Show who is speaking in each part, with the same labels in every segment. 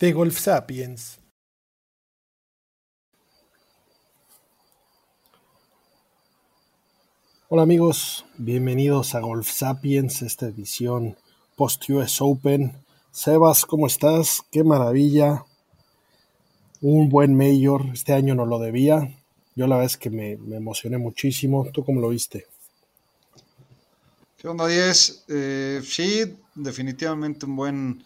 Speaker 1: De Golf Sapiens. Hola amigos, bienvenidos a Golf Sapiens, esta edición post-US Open. Sebas, ¿cómo estás? Qué maravilla. Un buen mayor, este año no lo debía. Yo la verdad es que me, emocioné muchísimo. ¿Tú cómo lo viste?
Speaker 2: ¿Qué onda, 10? Eh, sí, definitivamente un buen,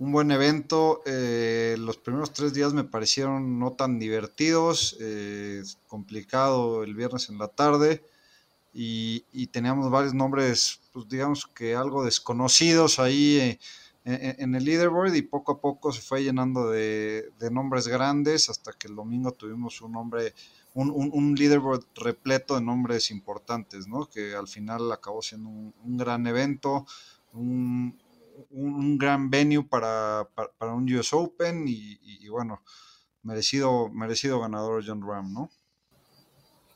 Speaker 2: un buen evento. Eh, los primeros tres días me parecieron no tan divertidos, eh, complicado el viernes en la tarde y, y, teníamos varios nombres, pues digamos que algo desconocidos ahí eh, en, el leaderboard y poco a poco se fue llenando de, de nombres grandes hasta que el domingo tuvimos un nombre, un, un, un, leaderboard repleto de nombres importantes, ¿no? Que al final acabó siendo un, un gran evento, un, un, gran venue para, para, un US Open y, bueno, merecido, merecido ganador John Ram, ¿no?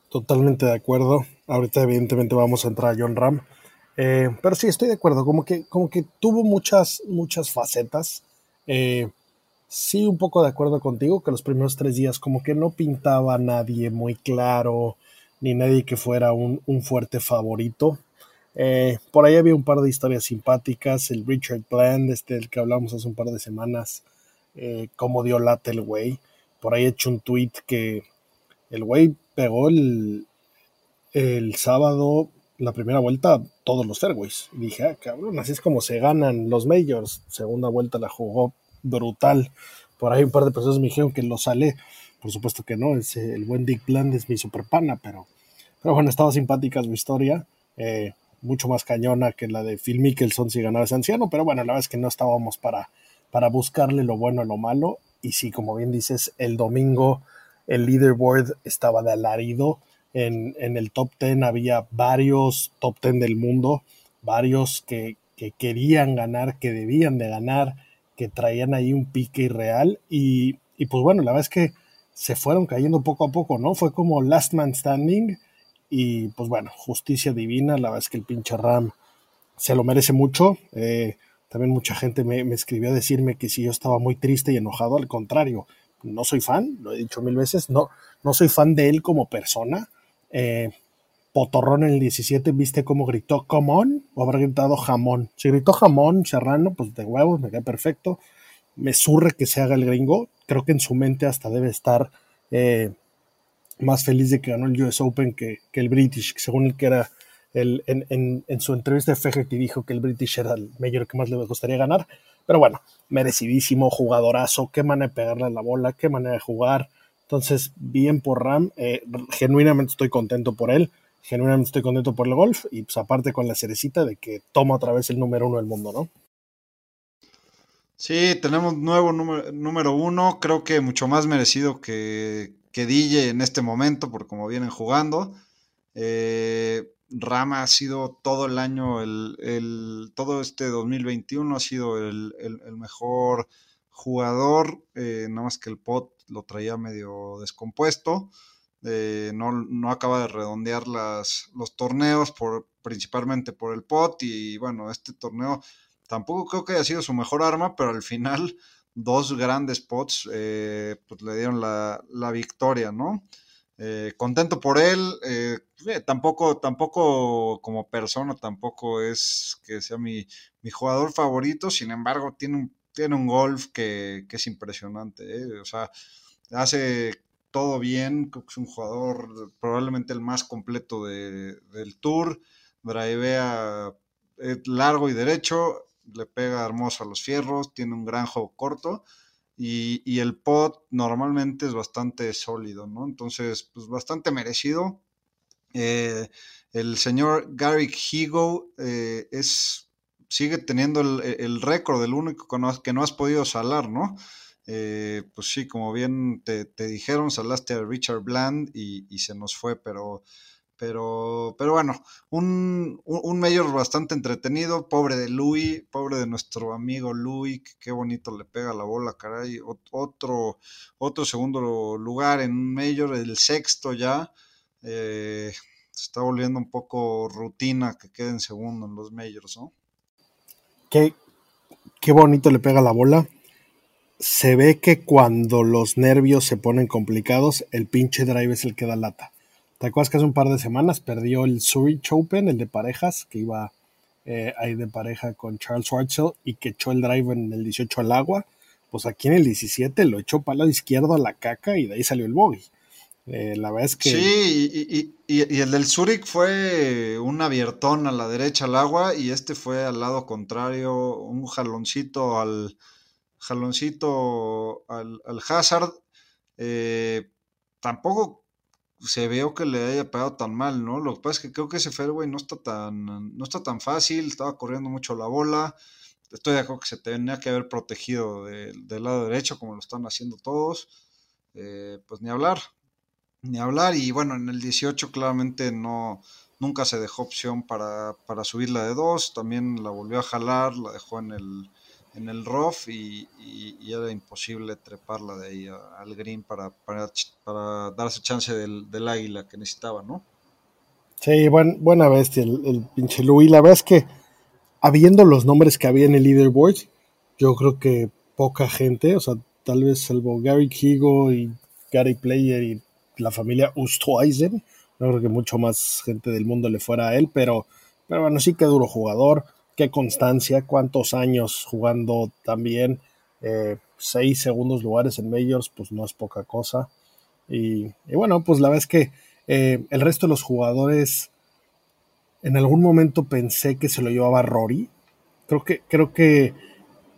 Speaker 1: Totalmente de acuerdo. Ahorita evidentemente vamos a entrar a John Ram. Eh, pero sí, estoy de acuerdo. Como que, como que tuvo muchas, muchas facetas. Eh, sí, un poco de acuerdo contigo que los primeros tres días como que no pintaba nadie muy claro, ni nadie que fuera un, un fuerte favorito. Eh, por ahí había un par de historias simpáticas. El Richard Bland, este, el que hablamos hace un par de semanas, eh, cómo dio lata el güey. Por ahí he hecho un tweet que el güey pegó el, el sábado, la primera vuelta, todos los fairways. Y dije, ah, cabrón, así es como se ganan los majors. Segunda vuelta la jugó brutal. Por ahí un par de personas me dijeron que lo sale. Por supuesto que no, es, el buen Dick Bland es mi super pana, pero, pero bueno, estaba simpática su historia. Eh, mucho más cañona que la de Phil Mickelson si ganaba ese anciano, pero bueno, la verdad es que no estábamos para, para buscarle lo bueno a lo malo. Y sí, como bien dices, el domingo el leaderboard estaba de alarido. En, en el top 10 había varios top 10 del mundo, varios que, que, querían ganar, que debían de ganar, que traían ahí un pique irreal. Y, y pues bueno, la verdad es que se fueron cayendo poco a poco, ¿no? Fue como last man standing. Y pues bueno, justicia divina, la verdad es que el pinche Ram se lo merece mucho. Eh, también mucha gente me, me, escribió a decirme que si yo estaba muy triste y enojado, al contrario, no soy fan, lo he dicho mil veces, no, no soy fan de él como persona. Eh, Potorrón en el 17, viste cómo gritó come on o habrá gritado jamón. Si gritó jamón, serrano, pues de huevos, me queda perfecto. Me surre que se haga el gringo. Creo que en su mente hasta debe estar eh, más feliz de que ganó el US Open que, que el British, según el que era el, en, en, su entrevista de Fegerty dijo que el British era el mayor que más le gustaría ganar. Pero bueno, merecidísimo, jugadorazo, qué manera de pegarle a la bola, qué manera de jugar. Entonces, bien por Ram, eh, genuinamente estoy contento por él, genuinamente estoy contento por el golf y pues aparte con la cerecita de que toma otra vez el número uno del mundo, ¿no?
Speaker 2: Sí, tenemos nuevo número, número uno, creo que mucho más merecido que, que DJ en este momento, por como vienen jugando. Eh, Rama ha sido todo el año, el, el, todo este 2021 ha sido el, el, mejor jugador, eh, nada más que el pot lo traía medio descompuesto, eh, no, no, acaba de redondear las, los torneos, por, principalmente por el pot, y bueno, este torneo tampoco creo que haya sido su mejor arma, pero al final dos grandes pots eh, pues le dieron la, la victoria, ¿no? Eh, contento por él, eh, tampoco, tampoco como persona, tampoco es que sea mi, mi jugador favorito, sin embargo, tiene un, tiene un golf que, que es impresionante, o sea, hace todo bien, es un jugador probablemente el más completo de, del tour, drivea largo y derecho, le pega hermoso a los fierros, tiene un gran juego corto, y, y, el pot normalmente es bastante sólido, ¿no? Entonces, pues bastante merecido. Eh, el señor Garrick Higo eh, es sigue teniendo el, récord, el único que no, has podido salar, ¿no? Eh, pues sí, como bien te, dijeron, salaste a Richard Bland y, y, se nos fue, pero pero, pero bueno, un, un, mayor bastante entretenido. Pobre de Louis, pobre de nuestro amigo Louis, que qué bonito le pega la bola, caray. Otro, otro segundo lugar en un mayor, el sexto ya. Eh, se está volviendo un poco rutina que quede en segundo en los majors, ¿no?
Speaker 1: Qué, qué bonito le pega la bola. Se ve que cuando los nervios se ponen complicados, el pinche drive es el que da lata ¿Te acuerdas que hace un par de semanas perdió el Zurich Open, el de parejas, que iba eh, ahí de pareja con Charles Schwartzel y que echó el drive en el 18 al agua? Pues aquí en el 17 lo echó para lado izquierdo a la caca y de ahí salió el bogey. Eh, la verdad es que.
Speaker 2: Sí, y, el del Zurich fue un abiertón a la derecha al agua y este fue al lado contrario, un jaloncito al. jaloncito al, al Hazard. Eh, tampoco se veo que le haya pegado tan mal, ¿no? Lo que pasa es que creo que ese fairway no está tan, no está tan fácil, estaba corriendo mucho la bola. Estoy de acuerdo que se tenía que haber protegido del lado derecho, como lo están haciendo todos. Eh, pues ni hablar, ni hablar. Y bueno, en el 18 claramente no, nunca se dejó opción para, para subirla de dos. También la volvió a jalar, la dejó en el, en el rough y, era imposible treparla de ahí al green para, para, para darse chance del, águila que necesitaba, ¿no?
Speaker 1: Sí, buena bestia el, pinche Louis. La verdad es que, habiendo los nombres que había en el leaderboard, yo creo que poca gente, o sea, tal vez salvo Gary Kigo y Gary Player y la familia Ustweisen, no creo que mucho más gente del mundo le fuera a él, pero, pero bueno, sí que duro jugador qué constancia, cuántos años jugando también. Eh, seis segundos lugares en Majors, pues no es poca cosa. Y, bueno, pues la verdad es que eh, el resto de los jugadores, en algún momento pensé que se lo llevaba Rory. Creo que, creo que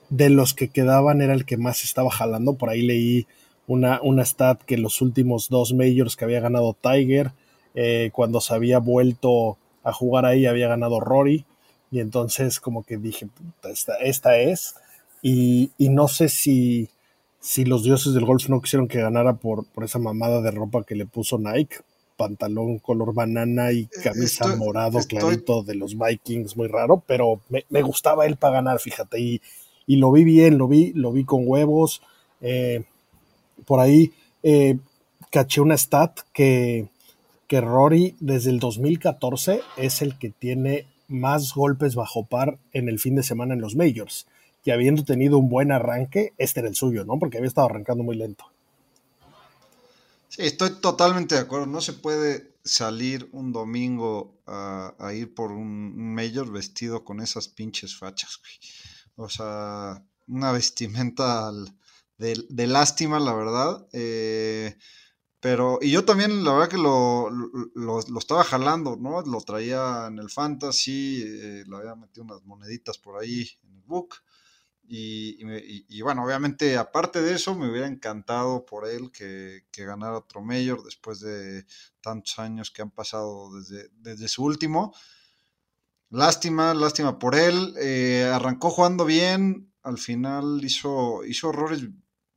Speaker 1: de los que quedaban era el que más estaba jalando. Por ahí leí una, una stat que los últimos dos majors que había ganado Tiger, eh, cuando se había vuelto a jugar ahí, había ganado Rory. Y entonces como que dije, esta, esta es. Y, no sé si, si los dioses del golf no quisieron que ganara por, por esa mamada de ropa que le puso Nike. Pantalón color banana y eh, camisa morado clarito de los Vikings, muy raro, pero me, gustaba él para ganar, fíjate, y, y, lo vi bien, lo vi, lo vi con huevos. Eh, por ahí eh, caché una stat que, que Rory desde el 2014 es el que tiene más golpes bajo par en el fin de semana en los majors. Y habiendo tenido un buen arranque, este era el suyo, ¿no? Porque había estado arrancando muy lento.
Speaker 2: Sí, estoy totalmente de acuerdo. No se puede salir un domingo a, ir por un, major vestido con esas pinches fachas, O sea, una vestimenta de, de, lástima, la verdad. Eh, pero, y yo también, la verdad que lo, lo, estaba jalando, ¿no? Lo traía en el Fantasy, eh, le había metido unas moneditas por ahí en el book. Y, y, bueno, obviamente, aparte de eso, me hubiera encantado por él que, que, ganara otro Mayor después de tantos años que han pasado desde, desde su último. Lástima, lástima por él. Eh, arrancó jugando bien, al final hizo, hizo errores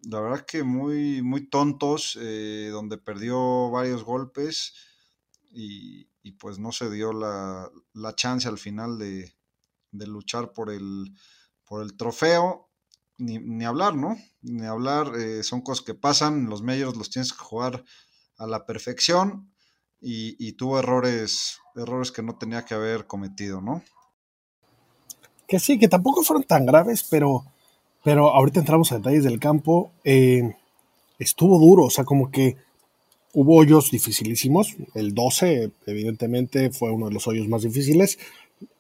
Speaker 2: la verdad que muy, muy tontos, eh, donde perdió varios golpes y, pues no se dio la, chance al final de, luchar por el, por el trofeo. Ni, hablar, ¿no? Ni hablar, eh, son cosas que pasan, los medios los tienes que jugar a la perfección y, tuvo errores, errores que no tenía que haber cometido, ¿no?
Speaker 1: Que sí, que tampoco fueron tan graves, pero pero ahorita entramos a detalles del campo. Eh, estuvo duro, o sea, como que hubo hoyos dificilísimos. El 12, evidentemente, fue uno de los hoyos más difíciles.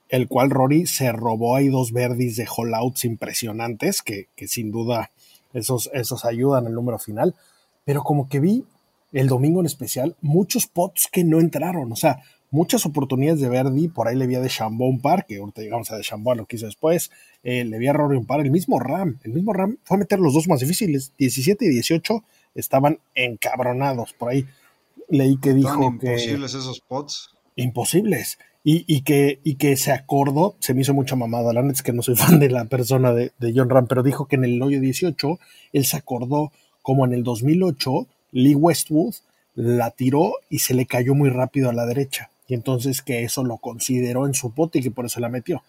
Speaker 1: El cual Rory se robó ahí dos verdis de holdouts impresionantes, que, que sin duda esos, esos ayudan al número final. Pero como que vi el domingo en especial, muchos pots que no entraron. O sea, muchas oportunidades de Verdi, por ahí le vi a de Chambó un par, que ahorita llegamos a de Chambó lo que hizo después, eh, le vi a Rory un par, el mismo Ram, el mismo Ram fue a meter los dos más difíciles, 17 y 18 estaban encabronados, por ahí leí que dijo
Speaker 2: imposibles esos pots.
Speaker 1: Imposibles. y, que, y que se acordó, se me hizo mucha mamada, la neta es que no soy fan de la persona de, de John Ram, pero dijo que en el hoyo 18 él se acordó como en el 2008 Lee Westwood la tiró y se le cayó muy rápido a la derecha. Y entonces que eso lo consideró en su pote y que por eso la metió.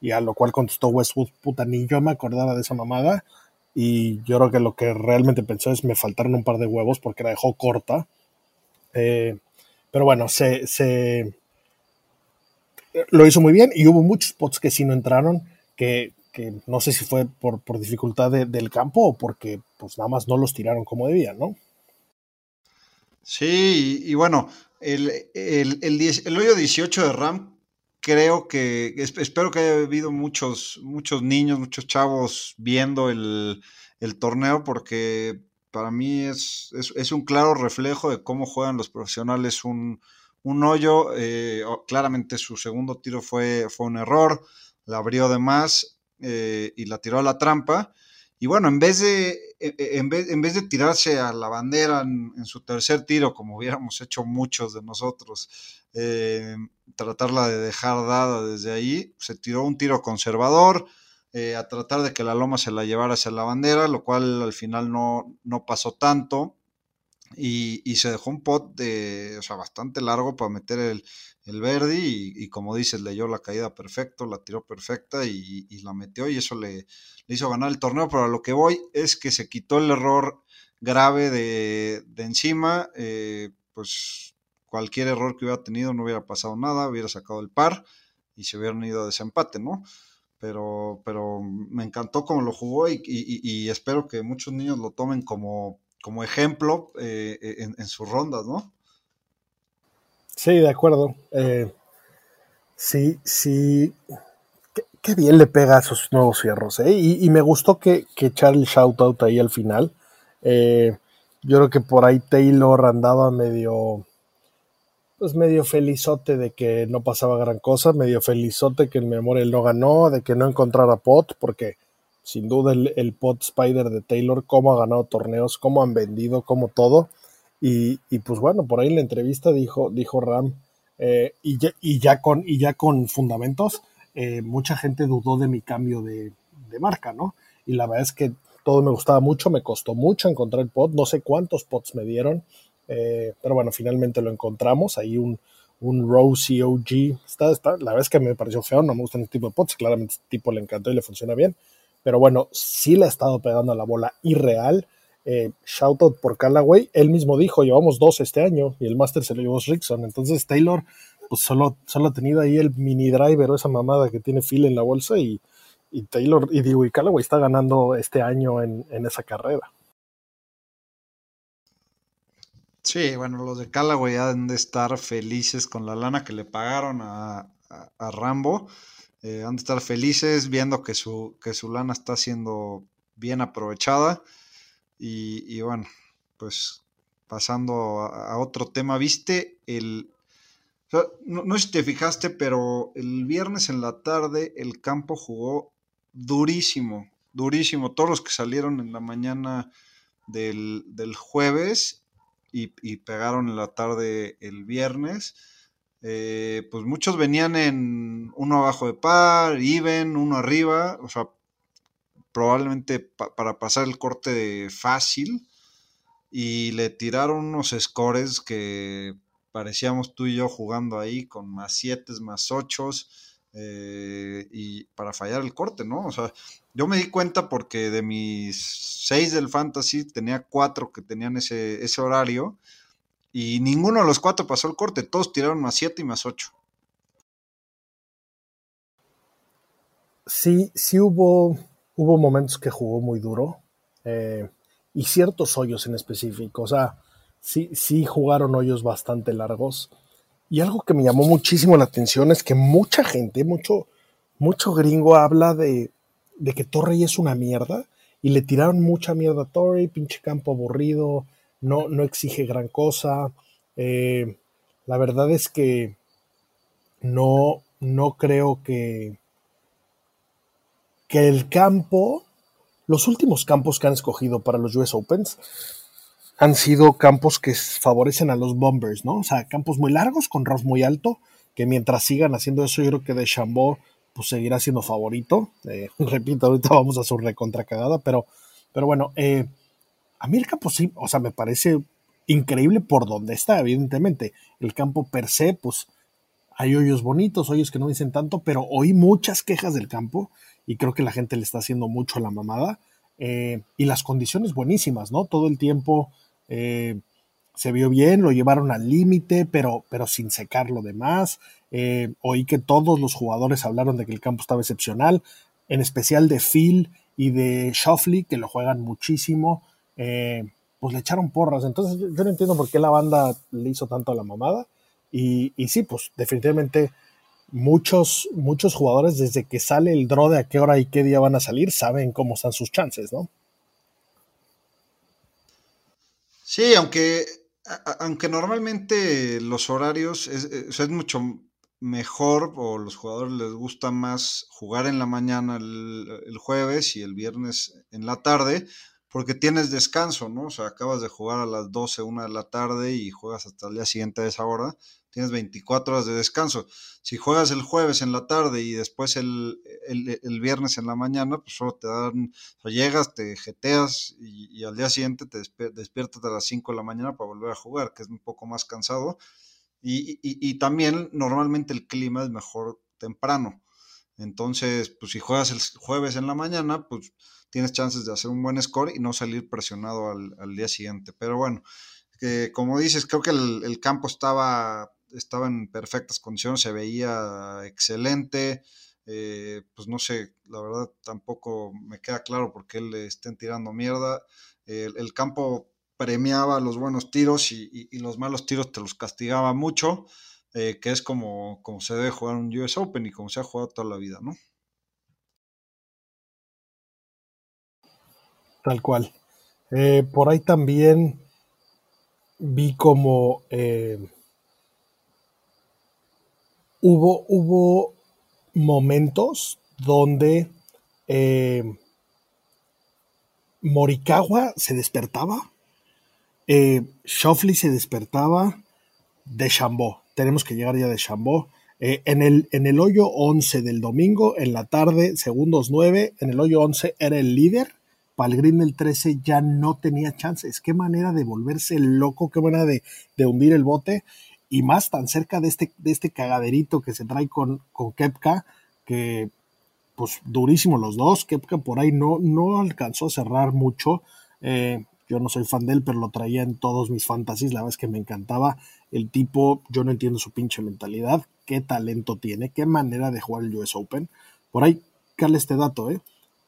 Speaker 1: Y a lo cual contestó Westwood, puta, ni yo me acordaba de esa mamada. Y yo creo que lo que realmente pensó es me faltaron un par de huevos porque la dejó corta. Eh, pero bueno, se, se, lo hizo muy bien y hubo muchos pots que sí no entraron, que, que no sé si fue por, por dificultad del campo o porque pues nada más no los tiraron como debían, ¿no?
Speaker 2: Sí, y, bueno, el, el, el, hoyo 18 de Ram, creo que, espero que haya habido muchos, muchos niños, muchos chavos viendo el, torneo, porque para mí es, es, un claro reflejo de cómo juegan los profesionales un, un hoyo. Eh, claramente su segundo tiro fue, fue un error, la abrió de más eh, y la tiró a la trampa. Y bueno, en vez de, e, e, en vez, en vez de tirarse a la bandera en, su tercer tiro, como hubiéramos hecho muchos de nosotros, eh, tratarla de dejar dada desde ahí, se tiró un tiro conservador, eh, a tratar de que la loma se la llevara hacia la bandera, lo cual al final no, no pasó tanto. Y, y, se dejó un pot de, o sea, bastante largo para meter el, el Verdi y, como dices, leyó la caída perfecto, la tiró perfecta y, la metió y eso le, hizo ganar el torneo, pero a lo que voy es que se quitó el error grave de, encima, eh, pues cualquier error que hubiera tenido no hubiera pasado nada, hubiera sacado el par y se hubieran ido a desempate, ¿no? Pero, pero me encantó cómo lo jugó y, espero que muchos niños lo tomen como, como ejemplo eh, en, en sus rondas, ¿no?
Speaker 1: Sí, de acuerdo. Eh, sí, sí. Qué, bien le pega a esos nuevos fierros. ¿eh? Y, me gustó que, que Charlie shoutout ahí al final. Eh, yo creo que por ahí Taylor andaba medio. Pues medio felizote de que no pasaba gran cosa, medio felizote que el Memorial no ganó, de que no encontrara pot, porque sin duda el, el pot Spider de Taylor, cómo ha ganado torneos, cómo han vendido, cómo todo. Y, y, pues bueno, por ahí en la entrevista dijo, dijo Ram, eh, y, ya, con, y ya con fundamentos, eh, mucha gente dudó de mi cambio de, marca, ¿no? Y la verdad es que todo me gustaba mucho, me costó mucho encontrar el pod, no sé cuántos pods me dieron, eh, pero bueno, finalmente lo encontramos, ahí un, un Rose OG, está, está, la verdad es que me pareció feo, no me gustan este tipo de pods, claramente este tipo le encantó y le funciona bien, pero bueno, sí le ha estado pegando a la bola irreal, eh, shoutout por Callaway, él mismo dijo, llevamos dos este año y el Master se lo llevó Rickson, entonces Taylor pues solo, solo ha tenido ahí el mini driver o esa mamada que tiene Phil en la bolsa y, Taylor, y digo, y Callaway está ganando este año en, esa carrera.
Speaker 2: Sí, bueno, los de Callaway han de estar felices con la lana que le pagaron a, Rambo. Eh, han de estar felices viendo que su, que su lana está siendo bien aprovechada. Y, bueno, pues pasando a, otro tema, ¿viste el... no, sé si te fijaste, pero el viernes en la tarde el campo jugó durísimo, durísimo. Todos los que salieron en la mañana del, jueves y, pegaron en la tarde el viernes, eh, pues muchos venían en uno abajo de par, even, uno arriba, o sea, probablemente para pasar el corte fácil y le tiraron unos scores que parecíamos tú y yo jugando ahí con más 7, más 8 eh, y para fallar el corte, ¿no? O sea, yo me di cuenta porque de mis 6 del fantasy tenía 4 que tenían ese, ese horario y ninguno de los 4 pasó el corte, todos tiraron más 7 y más 8.
Speaker 1: Sí, sí hubo hubo momentos que jugó muy duro eh, y ciertos hoyos en específico. O sea, sí, sí jugaron hoyos bastante largos. Y algo que me llamó muchísimo la atención es que mucha gente, mucho, mucho gringo habla de, de que Torrey es una mierda y le tiraron mucha mierda a Torrey, pinche campo aburrido, no, no exige gran cosa. Eh, la verdad es que no, no creo que, que el campo, los últimos campos que han escogido para los US Opens han sido campos que favorecen a los Bombers, ¿no? O sea, campos muy largos con rough muy alto, que mientras sigan haciendo eso, yo creo que de Chambó pues seguirá siendo favorito. Eh, repito, ahorita vamos a su recontracagada, pero, pero bueno, eh, a mí el campo sí, o sea, me parece increíble por donde está, evidentemente. El campo per se, pues hay hoyos bonitos, hoyos que no dicen tanto, pero oí muchas quejas del campo y creo que la gente le está haciendo mucho a la mamada. Eh, y las condiciones buenísimas, ¿no? Todo el tiempo eh, se vio bien, lo llevaron al límite, pero, pero sin secar lo demás. Eh, oí que todos los jugadores hablaron de que el campo estaba excepcional, en especial de Phil y de Shoffley, que lo juegan muchísimo. Pues le echaron porras. Entonces yo no entiendo por qué la banda le hizo tanto a la mamada. Y, y sí, pues definitivamente muchos, muchos jugadores desde que sale el draw de a qué hora y qué día van a salir, saben cómo están sus chances, ¿no?
Speaker 2: Sí, aunque, aunque normalmente los horarios es, es, mucho mejor o los jugadores les gusta más jugar en la mañana el, el, jueves y el viernes en la tarde porque tienes descanso, ¿no? O sea, acabas de jugar a las 12, 1 de la tarde y juegas hasta el día siguiente a esa hora tienes 24 horas de descanso. Si juegas el jueves en la tarde y después el, el, viernes en la mañana, pues solo te dan, o llegas, te jeteas y, al día siguiente te despiertas a las 5 de la mañana para volver a jugar, que es un poco más cansado. Y, y, y también normalmente el clima es mejor temprano. Entonces, pues si juegas el jueves en la mañana, pues tienes chances de hacer un buen score y no salir presionado al, al día siguiente. Pero bueno, que como dices, creo que el, el campo estaba estaba en perfectas condiciones, se veía excelente. Eh, pues no sé, la verdad tampoco me queda claro por qué le estén tirando mierda. el, campo premiaba los buenos tiros y, los malos tiros te los castigaba mucho, eh, que es como, como se debe jugar un US Open y como se ha jugado toda la vida, ¿no?
Speaker 1: Tal cual. Eh, por ahí también vi como hubo, hubo momentos donde eh, Morikawa se despertaba, eh, Shoffley se despertaba de Chambó. Tenemos que llegar ya de Chambó. Eh, en, el, en el hoyo 11 del domingo, en la tarde, segundos 9, en el hoyo 11 era el líder. Para el green del 13 ya no tenía chances. Qué manera de volverse loco, qué manera de, de hundir el bote y más tan cerca de este, de este cagaderito que se trae con, con Kepka, que pues durísimo los dos. Kepka por ahí no, no alcanzó a cerrar mucho. Eh, yo no soy fan de él, pero lo traía en todos mis fantasies. La verdad es que me encantaba. El tipo, yo no entiendo su pinche mentalidad. Qué talento tiene, qué manera de jugar el US Open. Por ahí, cale este dato, ¿eh?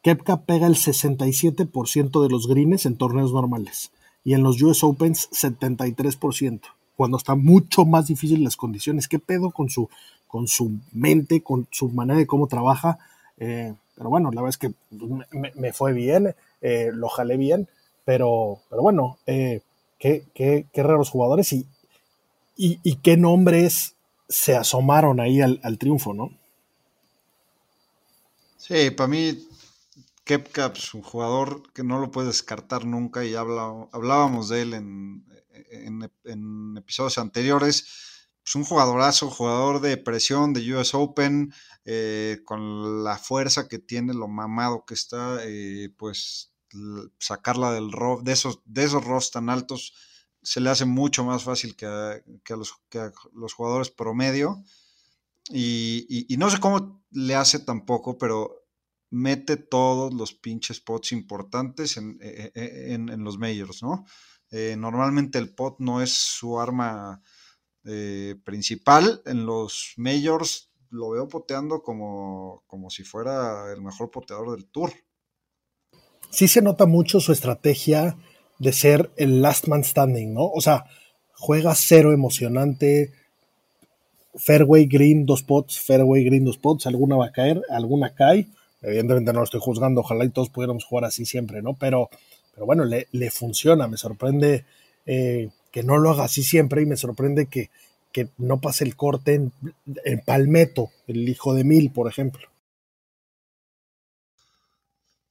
Speaker 1: Kepka pega el 67% de los greens en torneos normales y en los US Opens 73% cuando está mucho más difícil las condiciones. ¿Qué pedo con su, con su mente, con su manera de cómo trabaja? Eh, pero bueno, la verdad es que me, fue bien, eh, lo jalé bien, pero, pero bueno, eh, qué, qué, qué, raros jugadores y, y, qué nombres se asomaron ahí al, triunfo, ¿no?
Speaker 2: Sí, para mí Kepka es pues, un jugador que no lo puedes descartar nunca y hablábamos de él en, episodios anteriores. Es un jugadorazo, jugador de presión de US Open, eh, con la fuerza que tiene, lo mamado que está, eh, pues sacarla del de esos, de tan altos, se le hace mucho más fácil que a, los, jugadores promedio. Y, no sé cómo le hace tampoco, pero mete todos los pinches spots importantes en, eh, en, en los majors, ¿no? Eh, normalmente el pot no es su arma eh, principal. En los majors lo veo poteando como, como si fuera el mejor poteador del tour.
Speaker 1: Sí se nota mucho su estrategia de ser el last man standing, ¿no? O sea, juega cero emocionante, fairway green, dos pots, fairway green, dos pots, alguna va a caer, alguna cae. Evidentemente no lo estoy juzgando, ojalá y todos pudiéramos jugar así siempre, ¿no? Pero pero bueno, le, le funciona, me sorprende eh, que no lo haga así siempre y me sorprende que, que no pase el corte en, en, Palmetto, el hijo de Mil, por ejemplo.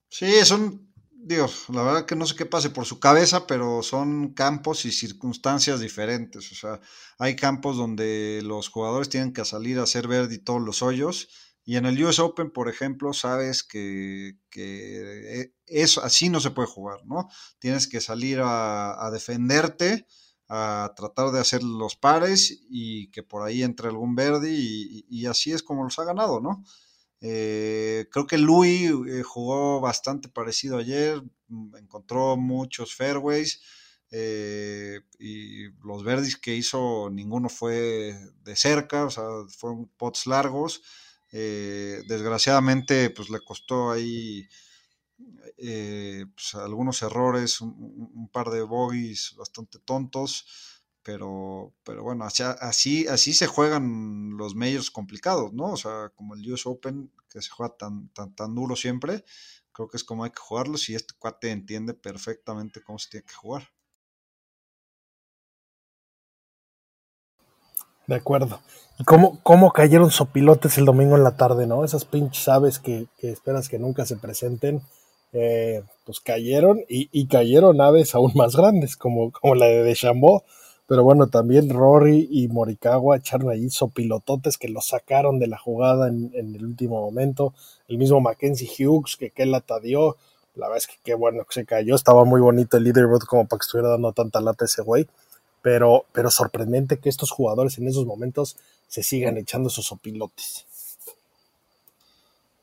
Speaker 2: Sí, son, digo, la verdad que no sé qué pase por su cabeza, pero son campos y circunstancias diferentes. O sea, hay campos donde los jugadores tienen que salir a hacer verde y todos los hoyos. Y en el US Open, por ejemplo, sabes que, que eso así no se puede jugar, ¿no? Tienes que salir a, defenderte a tratar de hacer los pares y que por ahí entre algún verde y, así es como los ha ganado, ¿no? Eh, creo que Louis eh, jugó bastante parecido ayer, mm, encontró muchos fairways eh, y los verdes que hizo ninguno fue de cerca, o sea, fueron pots largos. Desgraciadamente, pues le costó ahí eh, pues, algunos errores, un, par de bogies bastante tontos, pero, pero bueno, así, así, se juegan los medios complicados, ¿no? O sea, como el US Open, que se juega tan, tan, tan duro siempre, creo que es como hay que jugarlos y este cuate entiende perfectamente cómo se tiene que jugar.
Speaker 1: De acuerdo. ¿Y cómo, cómo cayeron sopilotes el domingo en la tarde, no? Esas pinches aves que, que esperas que nunca se presenten eh, pues cayeron y, cayeron aves aún más grandes, como, como la de Deschambault. Pero bueno, también Rory y Morikawa echaron ahí sopilototes que lo sacaron de la jugada en, el último momento. El mismo Mackenzie Hughes, que qué lata dio. La verdad es que qué bueno que se cayó. Estaba muy bonito el leaderboard como para que estuviera dando tanta lata ese güey. Pero, pero sorprendente que estos jugadores en esos momentos se sigan echando esos sopilotes.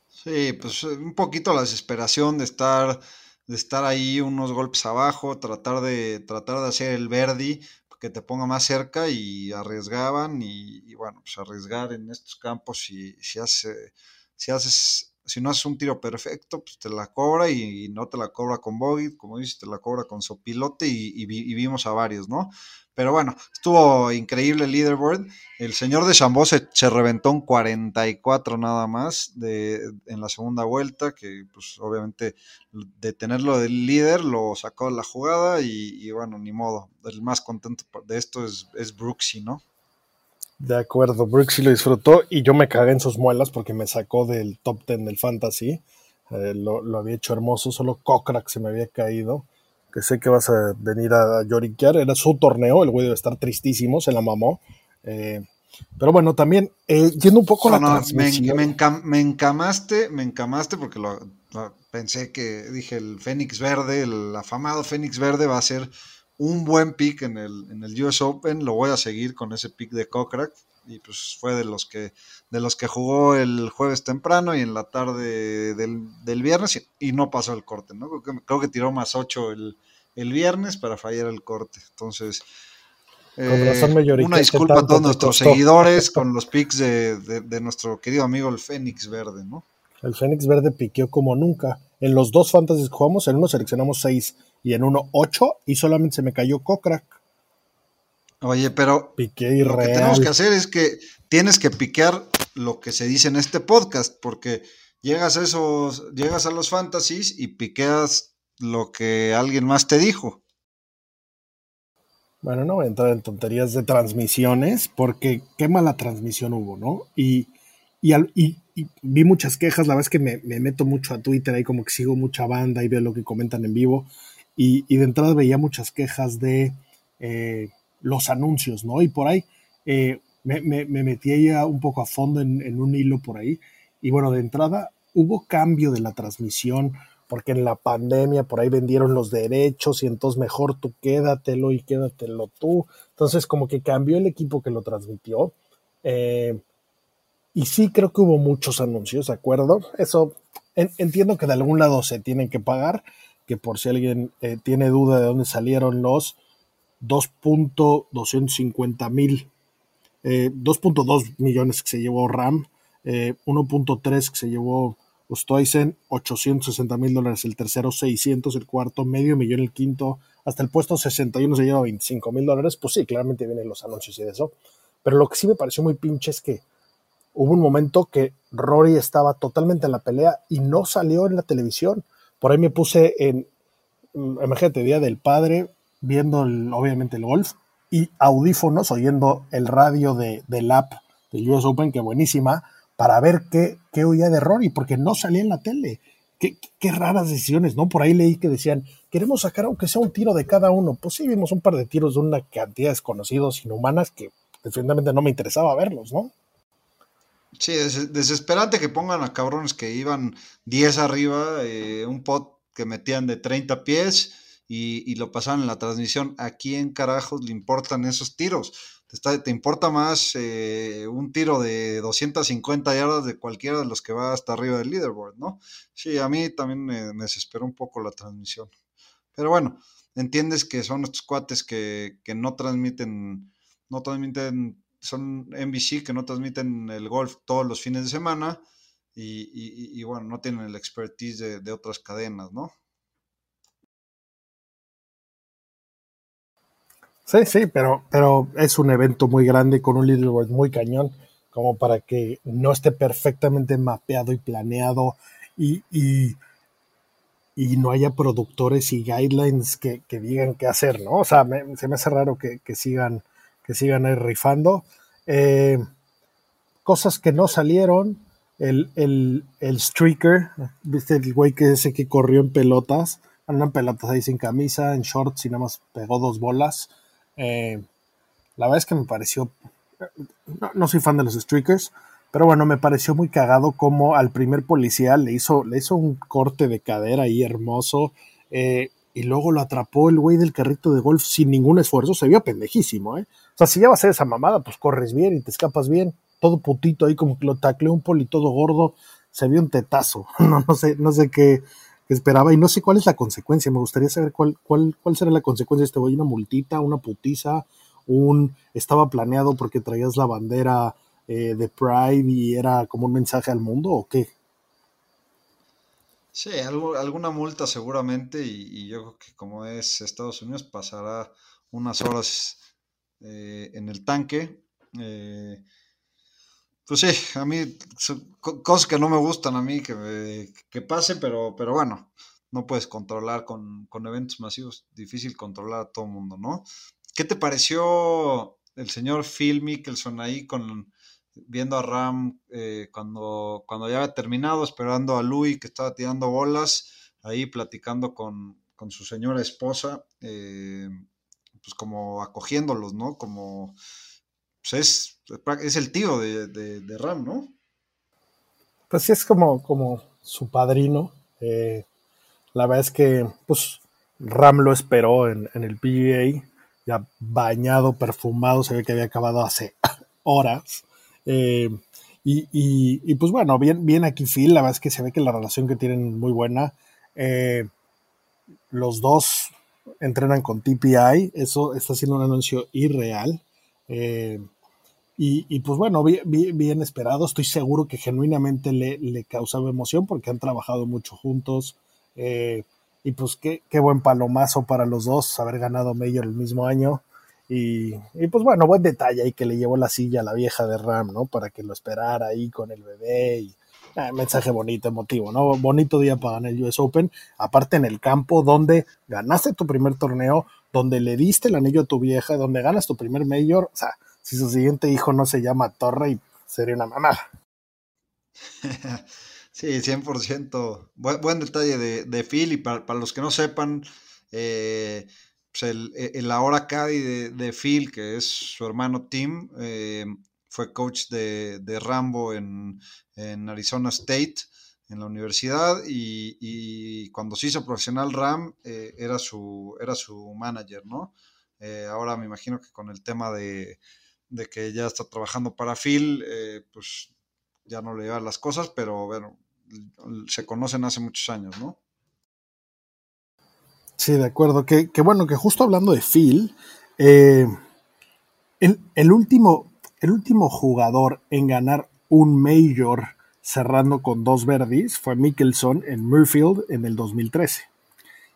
Speaker 2: Sí, pues eh, un poquito la desesperación de estar, de estar ahí unos golpes abajo, tratar de, tratar de hacer el Verdi que te ponga más cerca y arriesgaban y, bueno, pues arriesgar en estos campos si, si, hace, si haces si no haces un tiro perfecto, pues te la cobra y, no te la cobra con bogey, como dices, te la cobra con sopilote y, y, vimos a varios, ¿no? Pero bueno, estuvo increíble el leaderboard. El señor de Chambó se, reventó un 44 nada más de, en la segunda vuelta, que pues obviamente de tenerlo del líder lo sacó de la jugada y, bueno, ni modo. El más contento de esto es, es Brooksy, ¿no?
Speaker 1: De acuerdo, Brooksy lo disfrutó y yo me cagué en sus muelas porque me sacó del top 10 del fantasy. Eh, lo, lo, había hecho hermoso, solo Kokrak se me había caído que sé que vas a venir a lloriquear, era su torneo, el güey debe estar tristísimo, se la mamó. Eh, pero bueno, también, eh, yendo un poco a la transmisión.
Speaker 2: Me, encamaste, me encamaste porque lo, pensé que, dije, el Fénix Verde, el afamado Fénix Verde va a ser un buen pick en el, en el US Open, lo voy a seguir con ese pick de Kokrak y pues fue de los que de los que jugó el jueves temprano y en la tarde del, viernes y, no pasó el corte, ¿no? Creo que, tiró más 8 el, el, viernes para fallar el corte. Entonces, eh, una disculpa a todos nuestros seguidores con los picks de, de, nuestro querido amigo el Fénix Verde, ¿no?
Speaker 1: El Fénix Verde piqueó como nunca. En los dos fantasies que jugamos, en uno seleccionamos 6 y en uno 8 y solamente se me cayó Kokrak.
Speaker 2: Oye, pero lo que tenemos que hacer es que tienes que piquear lo que se dice en este podcast, porque llegas a esos, llegas a los fantasies y piqueas lo que alguien más te dijo.
Speaker 1: Bueno, no voy a entrar en tonterías de transmisiones, porque qué mala transmisión hubo, ¿no? Y, y, vi muchas quejas, la verdad es que me, meto mucho a Twitter, ahí como que sigo mucha banda y veo lo que comentan en vivo, y, de entrada veía muchas quejas de eh, los anuncios, ¿no? Y por ahí eh, me, me, metí ya un poco a fondo en, un hilo por ahí. Y bueno, de entrada hubo cambio de la transmisión porque en la pandemia por ahí vendieron los derechos y entonces mejor tú quédatelo y quédatelo tú. Entonces como que cambió el equipo que lo transmitió. Eh, y sí creo que hubo muchos anuncios, ¿de acuerdo? Eso entiendo que de algún lado se tienen que pagar, que por si alguien eh, tiene duda de dónde salieron los 2.250 mil 2.2 eh, millones que se llevó RAM, 1.3 eh, que se llevó Ostoisen, 860 mil dólares el tercero, 600 el cuarto, medio millón el quinto, hasta el puesto 61 se lleva 25 mil dólares. Pues sí, claramente vienen los anuncios y de eso. Pero lo que sí me pareció muy pinche es que hubo un momento que Rory estaba totalmente en la pelea y no salió en la televisión. Por ahí me puse en, mm, imagínate, Día del Padre, viendo obviamente el golf, y audífonos oyendo el radio de, del app del US Open, que buenísima, para ver qué, qué oía de Rory, porque no salía en la tele. qué, qué, raras decisiones, ¿no? Por ahí leí que decían, queremos sacar aunque sea un tiro de cada uno. Pues sí, vimos un par de tiros de una cantidad de desconocidos inhumanas que definitivamente no me interesaba verlos, ¿no?
Speaker 2: Sí, es desesperante que pongan a cabrones que iban 10 arriba, eh, un pot que metían de 30 pies y, lo pasaban en la transmisión. ¿A quién carajos le importan esos tiros? Te, te importa más eh, un tiro de 250 yardas de cualquiera de los que va hasta arriba del leaderboard, ¿no? Sí, a mí también me, me desesperó un poco la transmisión. Pero bueno, entiendes que son estos cuates que, que no transmiten, no transmiten son NBC que no transmiten el golf todos los fines de semana y, bueno, no tienen el expertise de, otras cadenas, ¿no?
Speaker 1: Sí, sí, pero, pero es un evento muy grande con un leaderboard muy cañón, como para que no esté perfectamente mapeado y planeado y, y, no haya productores y guidelines que, digan qué hacer, ¿no? O sea, se me hace raro que, que sigan que sigan ahí rifando. Eh, cosas que no salieron. El, el, el, streaker, viste el güey que ese que corrió en pelotas, andan pelotas ahí sin camisa, en shorts y nada más pegó dos bolas. Eh, la verdad es que me pareció, no, soy fan de los streakers, pero bueno, me pareció muy cagado como al primer policía le hizo, le hizo un corte de cadera ahí hermoso. Eh, y luego lo atrapó el güey del carrito de golf sin ningún esfuerzo. Se vio pendejísimo, ¿eh? O sea, si ya vas a hacer esa mamada, pues corres bien y te escapas bien. Todo putito ahí, como que lo tacleó un poli todo gordo. Se vio un tetazo. No, no sé, no sé qué, esperaba y no sé cuál es la consecuencia. Me gustaría saber cuál, cuál, cuál será la consecuencia de este güey. Una multita, una putiza, un estaba planeado porque traías la bandera eh, de Pride y era como un mensaje al mundo o qué?
Speaker 2: Sí, algo, alguna multa seguramente y, yo creo que como es Estados Unidos pasará unas horas eh, en el tanque. Eh, pues sí, a mí cosas que no me gustan a mí que, que pase, pero, pero bueno, no puedes controlar con, con, eventos masivos, difícil controlar a todo el mundo, ¿no? ¿Qué te pareció el señor Phil Mickelson ahí con viendo a Ram eh, cuando, cuando ya había terminado, esperando a Louis que estaba tirando bolas, ahí platicando con, su señora esposa, pues como acogiéndolos, ¿no? Como, pues es, es el tío de, Ram, ¿no?
Speaker 1: Pues sí, es como, como su padrino. Eh, la verdad es que, pues, Ram lo esperó en, en el PGA, ya bañado, perfumado, se ve que había acabado hace horas. Eh, y, pues bueno, bien, bien aquí Phil, la verdad es que se ve que la relación que tienen muy buena. Eh, los dos entrenan con TPI, eso está siendo un anuncio irreal. Eh, y, pues bueno, bien, esperado, estoy seguro que genuinamente le, le causaba emoción porque han trabajado mucho juntos. y pues qué, qué, buen palomazo para los dos haber ganado Mayor el mismo año. Y, pues bueno, buen detalle ahí que le llevó la silla a la vieja de Ram, ¿no? Para que lo esperara ahí con el bebé y ah, mensaje bonito, emotivo, ¿no? Bonito día para ganar el US Open, aparte en el campo donde ganaste tu primer torneo, donde le diste el anillo a tu vieja, donde ganas tu primer mayor, o sea, si su siguiente hijo no se llama Torre, sería una mamada.
Speaker 2: Sí, 100%. Buen, buen detalle de, de Phil y para, para los que no sepan, eh, pues, el, ahora Caddy de, Phil, que es su hermano Tim, eh, fue coach de, Rambo en, Arizona State, en la universidad, y, cuando se hizo profesional Ram, eh, era, su, era su manager, ¿no? Eh, ahora me imagino que con el tema de, que ya está trabajando para Phil, pues ya no le lleva las cosas, pero bueno, se conocen hace muchos años, ¿no?
Speaker 1: Sí, de acuerdo. Que, bueno, que justo hablando de Phil, eh, el, último, el último jugador en ganar un Major cerrando con dos verdis fue Mickelson en Murfield en el 2013.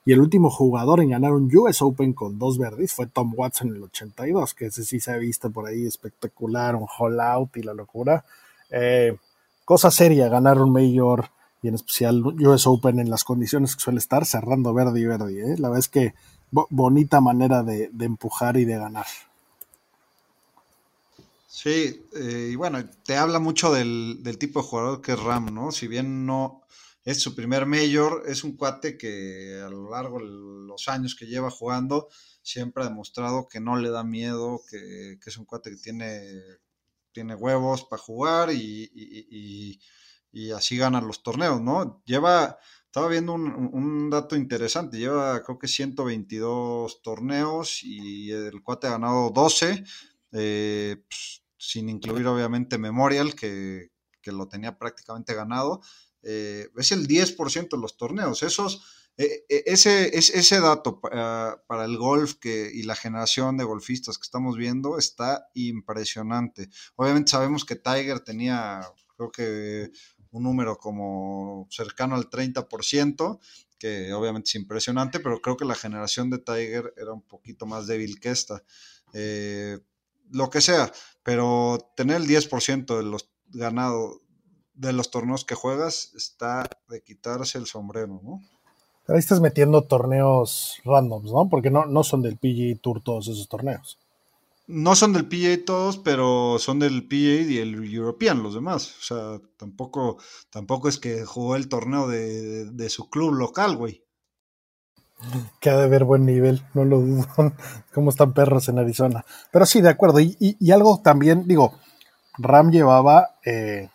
Speaker 1: Y el último jugador en ganar un US Open con dos verdis fue Tom Watson en el 82, que ese sí se ha visto por ahí espectacular, un hole out y la locura. Eh, cosa seria, ganar un Major y en especial US Open en las condiciones que suele estar, cerrando verde y verde. ¿eh? La verdad es que bonita manera de, empujar y de ganar.
Speaker 2: Sí, eh, y bueno, te habla mucho del, tipo de jugador que es Ram, ¿no? Si bien no es su primer mayor, es un cuate que a lo largo de los años que lleva jugando siempre ha demostrado que no le da miedo, que, es un cuate que tiene, tiene huevos para jugar y, así ganan los torneos, ¿no? Lleva, estaba viendo un, dato interesante, lleva creo que 122 torneos y el cuate ha ganado 12. Eh, pues, sin incluir obviamente Memorial, que, lo tenía prácticamente ganado. Eh, es el 10% de los torneos. Esos, eh, eh, ese, ese dato para, el golf que, y la generación de golfistas que estamos viendo está impresionante. Obviamente sabemos que Tiger tenía, creo que un número como cercano al 30%, que obviamente es impresionante, pero creo que la generación de Tiger era un poquito más débil que esta lo que sea, pero tener el 10% de los ganados de los torneos que juegas está de quitarse el sombrero, ¿no?
Speaker 1: Ahí estás metiendo torneos randoms, ¿no? Porque no, no son del PGA Tour todos esos torneos.
Speaker 2: No son del PGA todos, pero son del PGA y el European los demás. O sea, tampoco, tampoco es que jugó el torneo de, de su club local, güey
Speaker 1: que ha de haber buen nivel, no lo dudo, cómo están perros en Arizona. Pero sí, de acuerdo. Y, algo también, digo, Ram llevaba eh,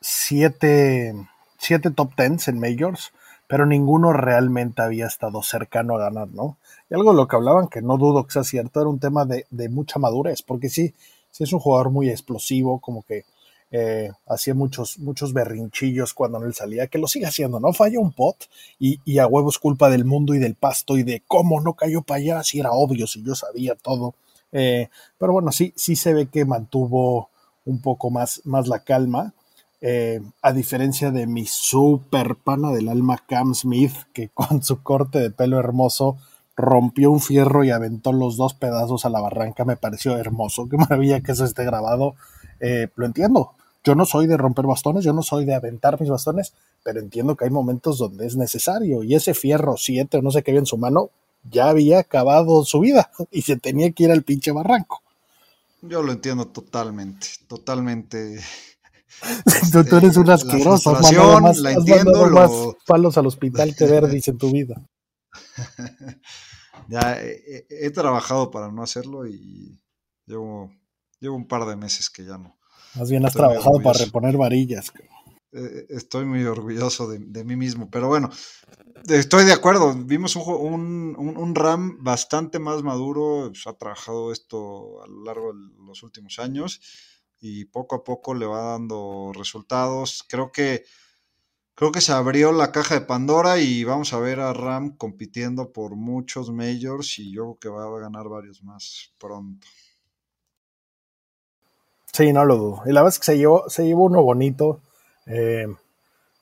Speaker 1: siete, siete, top tens en majors, pero ninguno realmente había estado cercano a ganar, ¿no? Y algo de lo que hablaban, que no dudo que sea cierto, era un tema de, de mucha madurez, porque sí, sí es un jugador muy explosivo, como que eh, hacía muchos, muchos berrinchillos cuando no él salía, que lo sigue haciendo, ¿no? Falla un pot y, a huevos culpa del mundo y del pasto y de cómo no cayó para allá, si era obvio, si yo sabía todo. Eh, pero bueno, sí, sí se ve que mantuvo un poco más, más la calma. Eh, a diferencia de mi super pana del alma Cam Smith, que con su corte de pelo hermoso rompió un fierro y aventó los dos pedazos a la barranca, me pareció hermoso. Qué maravilla que eso esté grabado. lo entiendo, yo no soy de romper bastones, yo no soy de aventar mis bastones, pero entiendo que hay momentos donde es necesario. Y ese fierro 7 o no sé qué había en su mano, ya había acabado su vida y se tenía que ir al pinche barranco.
Speaker 2: Yo lo entiendo totalmente, totalmente.
Speaker 1: tú, eres un asqueroso. La, más, la entiendo. Más palos al hospital que Verdis en tu vida.
Speaker 2: ya he, he, trabajado para no hacerlo y llevo, llevo un par de meses que ya no.
Speaker 1: Más bien has trabajado para reponer varillas.
Speaker 2: Eh, estoy muy orgulloso de, mí mismo, pero bueno, estoy de acuerdo. Vimos un, un, RAM bastante más maduro, pues, ha trabajado esto a lo largo de los últimos años y poco a poco le va dando resultados. Creo que creo que se abrió la caja de Pandora y vamos a ver a Ram compitiendo por muchos majors y yo creo que va a ganar varios más pronto.
Speaker 1: Sí, no lo dudo. Y la verdad es que se llevó, se llevó uno bonito. Eh,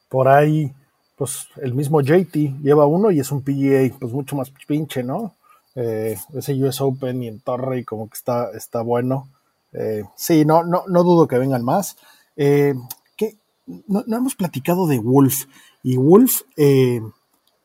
Speaker 1: por ahí, pues el mismo JT lleva uno y es un PGA, pues mucho más pinche, ¿no? Eh, ese US Open y en Torre y como que está, está bueno. Eh, sí, no, no, no dudo que vengan más. que no, hemos platicado de Wolf. Y Wolf,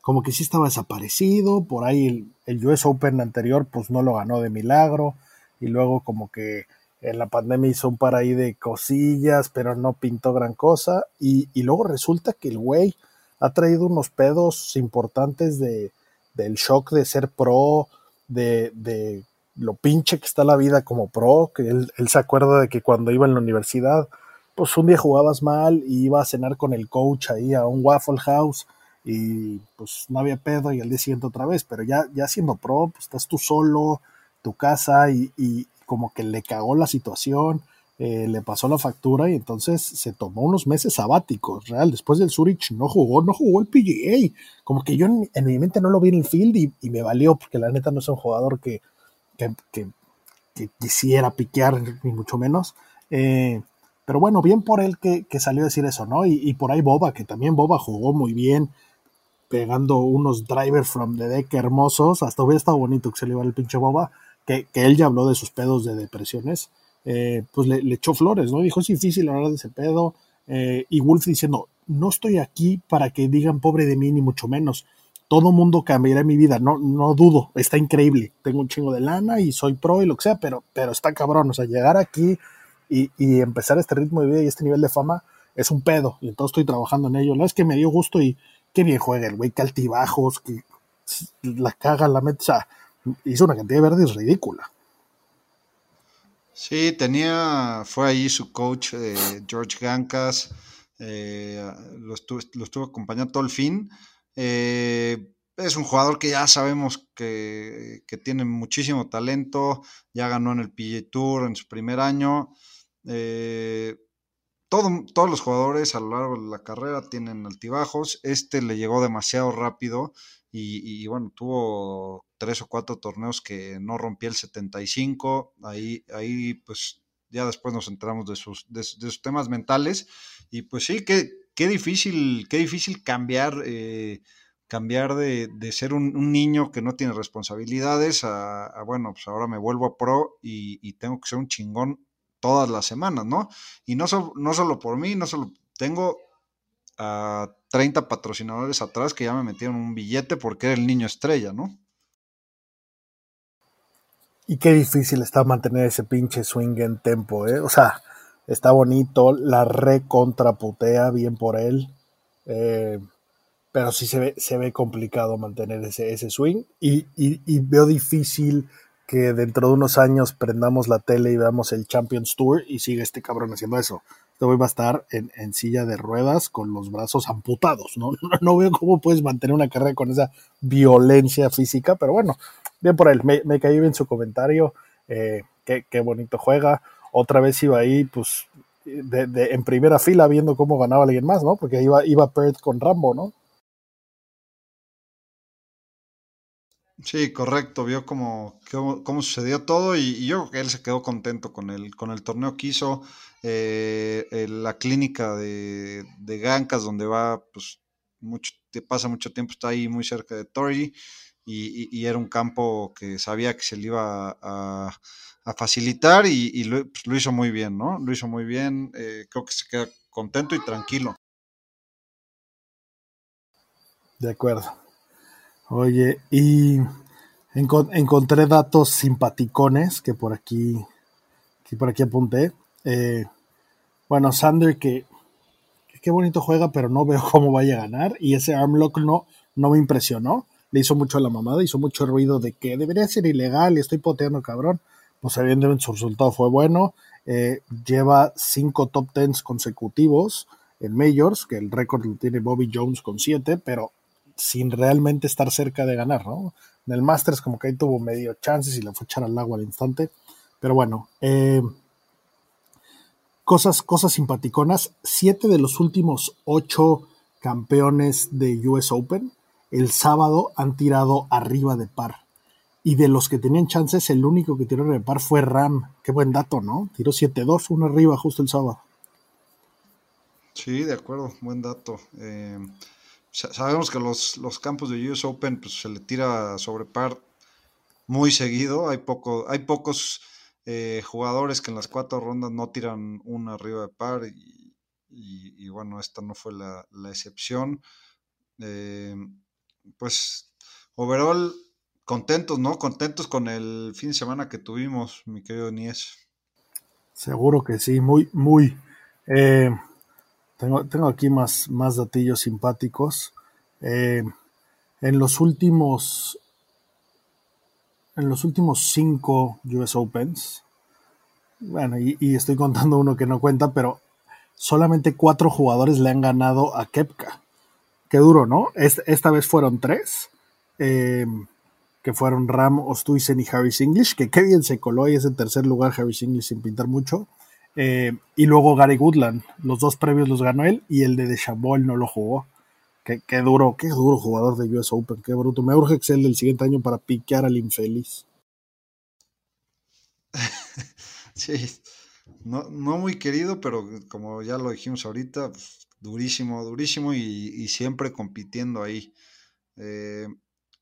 Speaker 1: como que sí estaba desaparecido. Por ahí el, el US Open anterior, pues no lo ganó de milagro. Y luego como que en la pandemia hizo un par ahí de cosillas, pero no pintó gran cosa. Y, luego resulta que el güey ha traído unos pedos importantes de, del shock de ser pro, de, de, lo pinche que está la vida como pro, que él, se acuerda de que cuando iba en la universidad, pues un día jugabas mal y iba a cenar con el coach ahí a un Waffle House y pues no había pedo y al día siguiente otra vez, pero ya, ya siendo pro, pues estás tú solo, tu casa y, como que le cagó la situación, eh, le pasó la factura y entonces se tomó unos meses sabáticos, real. Después del Zurich no jugó, no jugó el PGA. Como que yo en, mi mente no lo vi en el field y, me valió, porque la neta no es un jugador que, que, quisiera piquear, ni mucho menos. Eh, pero bueno, bien por él que, salió a decir eso, ¿no? Y, por ahí Boba, que también Boba jugó muy bien, pegando unos drivers from the deck hermosos. Hasta hubiera estado bonito que se le iba el pinche Boba que, él ya habló de sus pedos de depresiones, eh, pues le, echó flores, ¿no? Dijo, es difícil hablar de ese pedo. Eh, y Wolf diciendo, no estoy aquí para que digan pobre de mí, ni mucho menos. todo mundo cambiará mi vida, no, no dudo, está increíble, tengo un chingo de lana y soy pro y lo que sea, pero, pero está cabrón, o sea, llegar aquí y, y empezar este ritmo de vida y este nivel de fama es un pedo, y entonces estoy trabajando en ello, no es que me dio gusto y qué bien juega el güey, que altibajos, que la caga, la mete, o sea, hizo una cantidad de verdes ridícula.
Speaker 2: Sí, tenía, fue ahí su coach, eh, George Gancas, eh, lo, estuvo, acompañando todo el fin. Eh, es un jugador que ya sabemos que, que, tiene muchísimo talento, ya ganó en el PGA Tour en su primer año. Eh, todo, todos los jugadores a lo largo de la carrera tienen altibajos. Este le llegó demasiado rápido y, bueno, tuvo tres o cuatro torneos que no rompía el 75. Ahí, ahí pues ya después nos enteramos de sus, de, temas mentales. Y pues sí, qué, qué difícil, qué difícil cambiar, eh, cambiar de, de ser un, niño que no tiene responsabilidades a, bueno, pues ahora me vuelvo a pro y, tengo que ser un chingón todas las semanas, ¿no? Y no, no solo por mí, no solo tengo a 30 patrocinadores atrás que ya me metieron un billete porque era el niño estrella, ¿no?
Speaker 1: Y qué difícil está mantener ese pinche swing en tempo, ¿eh? O sea, está bonito, la recontraputea bien por él, eh, pero sí se ve, se ve complicado mantener ese, ese swing y, y, y, veo difícil que dentro de unos años prendamos la tele y veamos el Champions Tour y siga este cabrón haciendo eso. Este güey va a estar en, silla de ruedas con los brazos amputados, ¿no? ¿no? Veo cómo puedes mantener una carrera con esa violencia física, pero bueno, bien por él, me, me bien su comentario, eh, qué, qué bonito juega otra vez iba ahí, pues, de, de, en primera fila viendo cómo ganaba alguien más, ¿no? Porque iba, iba Perth con Rambo, ¿no?
Speaker 2: Sí, correcto, vio cómo, cómo, sucedió todo y, y, yo creo que él se quedó contento con el, con el torneo que hizo, eh, la clínica de, de Gancas, donde va, pues, mucho, te pasa mucho tiempo, está ahí muy cerca de Tori y, y, era un campo que sabía que se le iba a, a facilitar y, y lo, pues, lo, hizo muy bien, ¿no? Lo hizo muy bien, eh, creo que se queda contento y tranquilo.
Speaker 1: De acuerdo. Oye, y enco encontré datos simpaticones que por aquí, que por aquí apunté. Eh, bueno, Sander que, que qué bonito juega, pero no veo cómo vaya a ganar. Y ese armlock no, no me impresionó. Le hizo mucho a la mamada, hizo mucho ruido de que debería ser ilegal y estoy poteando cabrón pues evidentemente su resultado fue bueno. Eh, lleva cinco top tens consecutivos en Majors, que el récord lo tiene Bobby Jones con siete, pero sin realmente estar cerca de ganar, ¿no? En el Masters como que ahí tuvo medio chances y le fue echar al agua al instante. Pero bueno, eh, cosas, cosas simpaticonas. Siete de los últimos ocho campeones de US Open el sábado han tirado arriba de par. Y de los que tenían chances, el único que tiró repar fue Ram. Qué buen dato, ¿no? Tiró 7-2, uno arriba justo el sábado.
Speaker 2: Sí, de acuerdo, buen dato. Eh, sabemos que los, los, campos de US Open pues, se le tira sobre par muy seguido. Hay, poco, hay pocos eh, jugadores que en las cuatro rondas no tiran una arriba de par. Y, y, bueno, esta no fue la, la excepción. Eh, pues, overall, contentos, ¿no? Contentos con el fin de semana que tuvimos, mi querido Nies.
Speaker 1: Seguro que sí, muy, muy. Eh, tengo, aquí más, más datillos simpáticos. Eh, en los últimos. En los últimos cinco US Opens. Bueno, y, estoy contando uno que no cuenta, pero solamente cuatro jugadores le han ganado a Kepka. Qué duro, ¿no? Esta, vez fueron tres. Eh, que fueron Ram Ostuisen y Harris English, que qué bien se coló y es en tercer lugar Harris English sin pintar mucho. Eh, y luego Gary Goodland, los dos previos los ganó él y el de Deschambault no lo jugó. Qué, qué, duro, qué duro jugador de US Open, qué bruto. Me urge Excel del siguiente año para piquear al infeliz.
Speaker 2: sí, no, no, muy querido, pero como ya lo dijimos ahorita, pues, durísimo, durísimo y, siempre compitiendo ahí. Eh,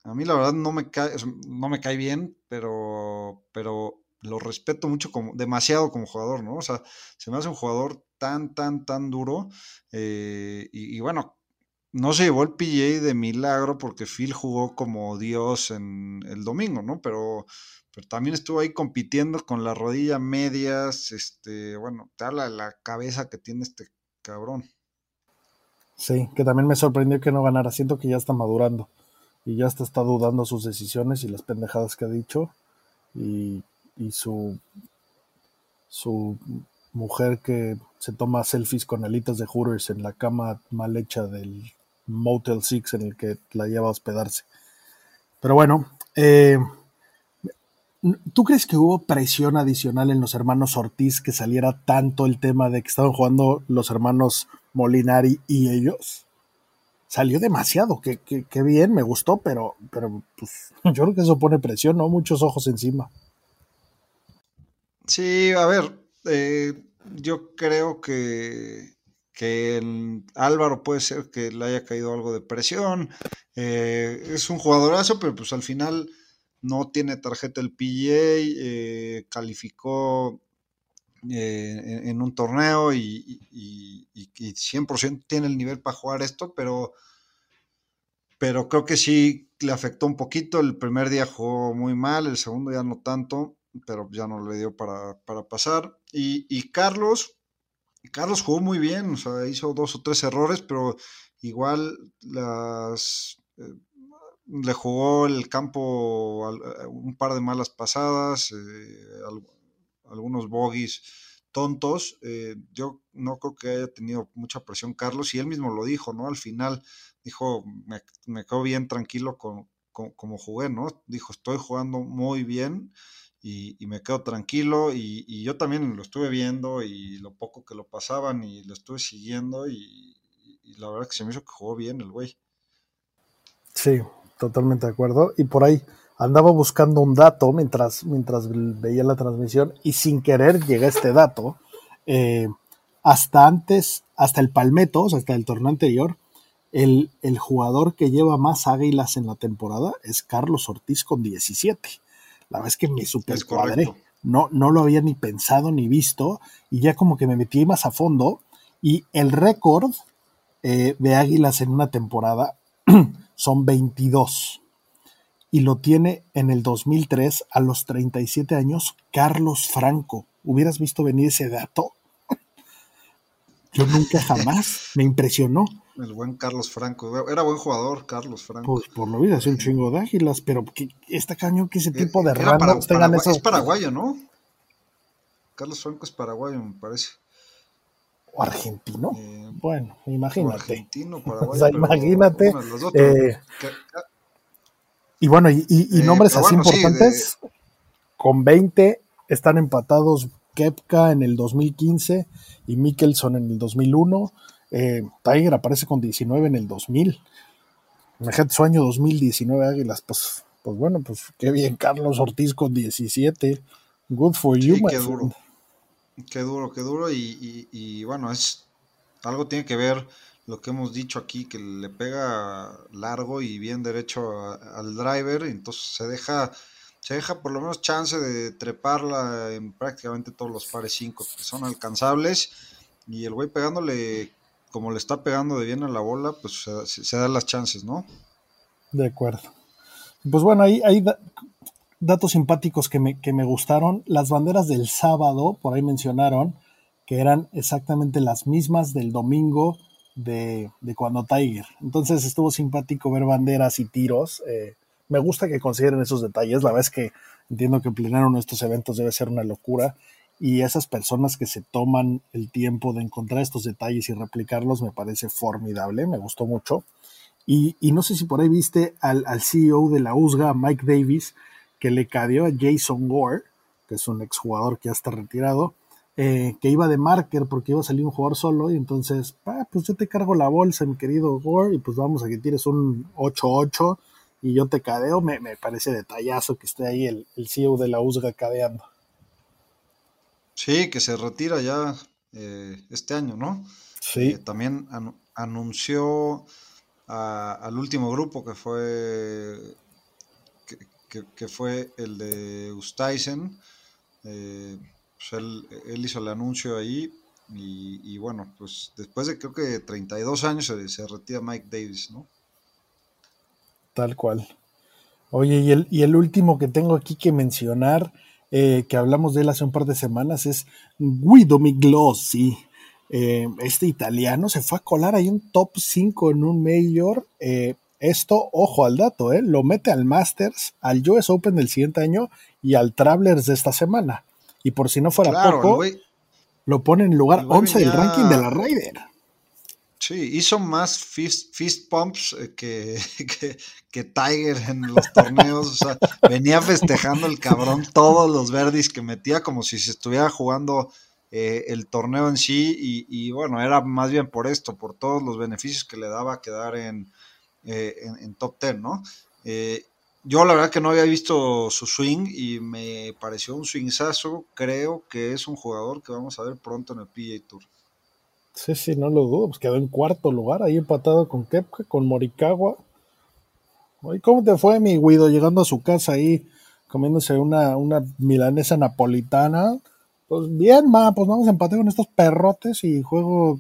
Speaker 2: a mí la verdad no me cae, no me cae bien, pero, pero lo respeto mucho como, demasiado como jugador, ¿no? O sea, se me hace un jugador tan, tan, tan duro. Eh, y, bueno, no se llevó el PGA de milagro porque Phil jugó como Dios en el domingo, ¿no? Pero, pero también estuvo ahí compitiendo con la rodilla medias, este, bueno, te habla de la cabeza que tiene este cabrón.
Speaker 1: Sí, que también me sorprendió que no ganara. Siento que ya está madurando y ya está, está dudando sus decisiones y las pendejadas que ha dicho. Y, y su, su mujer que se toma selfies con alitas de Hooters en la cama mal hecha del Motel 6 en el que la lleva a hospedarse. Pero bueno, eh, ¿tú crees que hubo presión adicional en los hermanos Ortiz que saliera tanto el tema de que estaban jugando los hermanos Molinari y ellos? Salió demasiado, que, bien, me gustó, pero, pero pues, yo creo que eso pone presión, ¿no? Muchos ojos encima.
Speaker 2: Sí, a ver, eh, yo creo que que Álvaro puede ser que le haya caído algo de presión. Eh, es un jugadorazo, pero pues al final no tiene tarjeta el PGA, eh, calificó eh, en, un torneo y, 100% tiene el nivel para jugar esto, pero, pero creo que sí le afectó un poquito. El primer día jugó muy mal, el segundo ya no tanto, pero ya no le dio para, pasar. y Carlos, Carlos jugó muy bien, o sea, hizo dos o tres errores, pero igual las eh, le jugó el campo eh, un par de malas pasadas, eh, algunos bogies tontos. yo no creo que haya tenido mucha presión Carlos y él mismo lo dijo, ¿no? Al final dijo, me, me quedo bien tranquilo como jugué, ¿no? Dijo, estoy jugando muy bien y, me quedo tranquilo y, yo también lo estuve viendo y lo poco que lo pasaban y lo estuve siguiendo y, la verdad que se me hizo que jugó bien el güey.
Speaker 1: Sí, totalmente de acuerdo. Y por ahí andaba buscando un dato mientras, mientras veía la transmisión y sin querer llega este dato. Eh, hasta antes, hasta el Palmetto, o sea, hasta el torneo anterior, el, el, jugador que lleva más águilas en la temporada es Carlos Ortiz con 17. La verdad es que me super cuadré. No, no lo había ni pensado ni visto y ya como que me metí más a fondo y el récord eh, de Águilas en una temporada son 22 y lo tiene en el 2003 a los 37 años Carlos Franco. ¿Hubieras visto venir ese dato? Yo nunca jamás me impresionó.
Speaker 2: El buen Carlos Franco. Era buen jugador, Carlos Franco.
Speaker 1: Pues por lo vida, hace un chingo de águilas, pero que esta caño que ese eh, tipo de
Speaker 2: randoms tengan Es paraguayo, ¿no? Carlos Franco es paraguayo, me parece.
Speaker 1: ¿O argentino? Eh, bueno, imagínate.
Speaker 2: argentino, paraguayo.
Speaker 1: o sea, imagínate. Eh, y bueno, y, nombres así importantes, con 20 están empatados Kepka en el 2015 y Mickelson en el 2001. Eh, Tiger aparece con 19 en el 2000. Imagínate su año 2019 Águilas. Pues, pues bueno, pues qué bien. Carlos Ortiz con 17. Good for you,
Speaker 2: qué duro. Qué duro, qué duro. Y, bueno, es algo tiene que ver lo que hemos dicho aquí, que le pega largo y bien derecho al driver. Entonces se deja se deja por lo menos chance de treparla en prácticamente todos los pares 5 que son alcanzables. Y el güey pegándole como le está pegando de bien a la bola, pues se, dan las chances, ¿no?
Speaker 1: De acuerdo. Pues bueno, hay, hay datos simpáticos que me, que me gustaron. Las banderas del sábado, por ahí mencionaron, que eran exactamente las mismas del domingo de, cuando Tiger. Entonces estuvo simpático ver banderas y tiros. Eh, me gusta que consideren esos detalles. La verdad es que entiendo que planear uno de estos eventos debe ser una locura y esas personas que se toman el tiempo de encontrar estos detalles y replicarlos me parece formidable, me gustó mucho. Y, no sé si por ahí viste al, CEO de la USGA, Mike Davis, que le cadeó a Jason Gore, que es un exjugador que ya está retirado, eh, que iba de marker porque iba a salir un jugador solo y entonces, ah, pues yo te cargo la bolsa, mi querido Gore, y pues vamos a que tires un 8-8 y yo te cadeo, me, parece detallazo que esté ahí el, el CEO de la USGA cadeando.
Speaker 2: Sí, que se retira ya eh, este año, ¿no?
Speaker 1: Sí.
Speaker 2: Eh, también anunció al último grupo que fue que, fue el de Ustaisen. Eh, pues él, hizo el anuncio ahí Y, bueno, pues después de creo que 32 años se, se retira Mike Davis, ¿no?
Speaker 1: Tal cual. Oye, y el, y el último que tengo aquí que mencionar, eh, que hablamos de él hace un par de semanas, es Guido Miglossi. Eh, este italiano se fue a colar ahí un top 5 en un Major. Eh, esto, ojo al dato, eh, lo mete al Masters, al US Open del siguiente año y al Travelers de esta semana. Y por si no fuera poco, lo pone en lugar 11 del ranking de la Ryder.
Speaker 2: Sí, hizo más fist, pumps eh, que, que, Tiger en los torneos. O sea, venía festejando el cabrón todos los verdis que metía como si se estuviera jugando eh, el torneo en sí. Y, bueno, era más bien por esto, por todos los beneficios que le daba quedar en, eh, en, top 10, ¿no? yo la verdad que no había visto su swing y me pareció un swingsazo. Creo que es un jugador que vamos a ver pronto en el PGA Tour.
Speaker 1: Sí, sí, no lo dudo. Pues quedó en cuarto lugar, ahí empatado con Kepka, con Morikawa. ¿Y cómo te fue, mi Guido, llegando a su casa ahí, comiéndose una, una milanesa napolitana? Pues bien, ma, pues vamos a empatar con estos perrotes y juego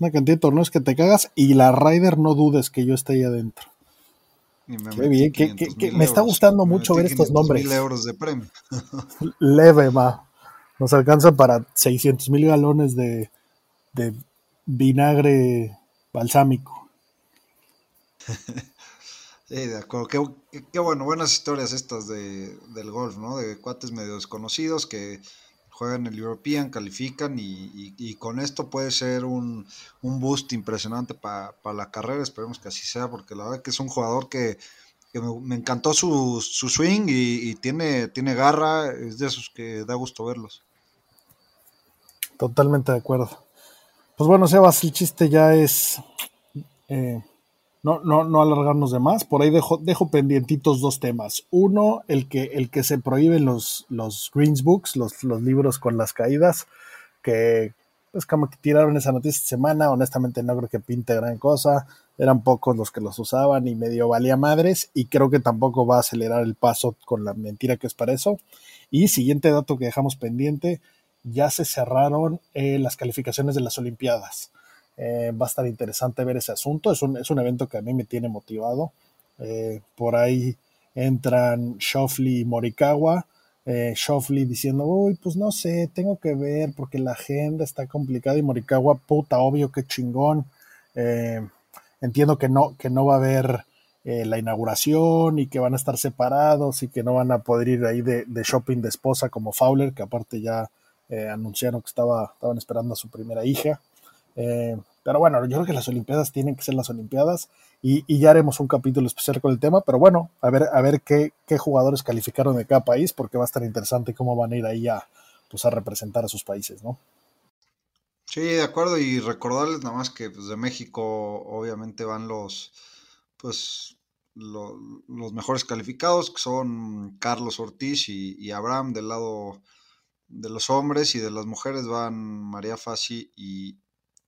Speaker 1: una cantidad de torneos que te cagas y la Ryder no dudes que yo esté ahí adentro. Qué bien, que, me está gustando mucho ver estos nombres.
Speaker 2: mil euros de premio.
Speaker 1: Leve, ma. Nos alcanza para 600 mil galones de, de vinagre balsámico.
Speaker 2: Sí, de acuerdo. Qué, bueno, buenas historias estas de, del golf, ¿no? De cuates medio desconocidos que juegan el European, califican y, con esto puede ser un, boost impresionante para la carrera. Esperemos que así sea, porque la verdad que es un jugador que, me, encantó su, su swing y, tiene, tiene garra, es de esos que da gusto verlos.
Speaker 1: Totalmente de acuerdo. Pues bueno, Sebas, el chiste ya es eh, no, no, no alargarnos de más. Por ahí dejo, dejo pendientitos dos temas. Uno, el que, el que se prohíben los, los Greens Books, los, los libros con las caídas, que pues como que tiraron esa noticia esta semana. Honestamente no creo que pinte gran cosa. Eran pocos los que los usaban y medio valía madres. Y creo que tampoco va a acelerar el paso con la mentira que es para eso. Y siguiente dato que dejamos pendiente ya se cerraron eh, las calificaciones de las Olimpiadas. Eh, va a estar interesante ver ese asunto. Es un, es un evento que a mí me tiene motivado. Eh, por ahí entran Shoffley y Morikawa. Eh, Shoffley diciendo, uy, pues no sé, tengo que ver porque la agenda está complicada y Morikawa, puta, obvio, que chingón. entiendo que no, que no va a haber la inauguración y que van a estar separados y que no van a poder ir ahí de, de shopping de esposa como Fowler, que aparte ya eh, anunciaron que estaba, estaban esperando a su primera hija. Eh, pero bueno, yo creo que las Olimpiadas tienen que ser las Olimpiadas y, ya haremos un capítulo especial con el tema, pero bueno, a ver, a ver qué, qué, jugadores calificaron de cada país, porque va a estar interesante cómo van a ir ahí a, pues, a representar a sus países, ¿no?
Speaker 2: Sí, de acuerdo, y recordarles nada más que pues, de México obviamente van los, pues, los mejores calificados, que son Carlos Ortiz y, y Abraham del lado de los hombres y de las mujeres van María Fassi y,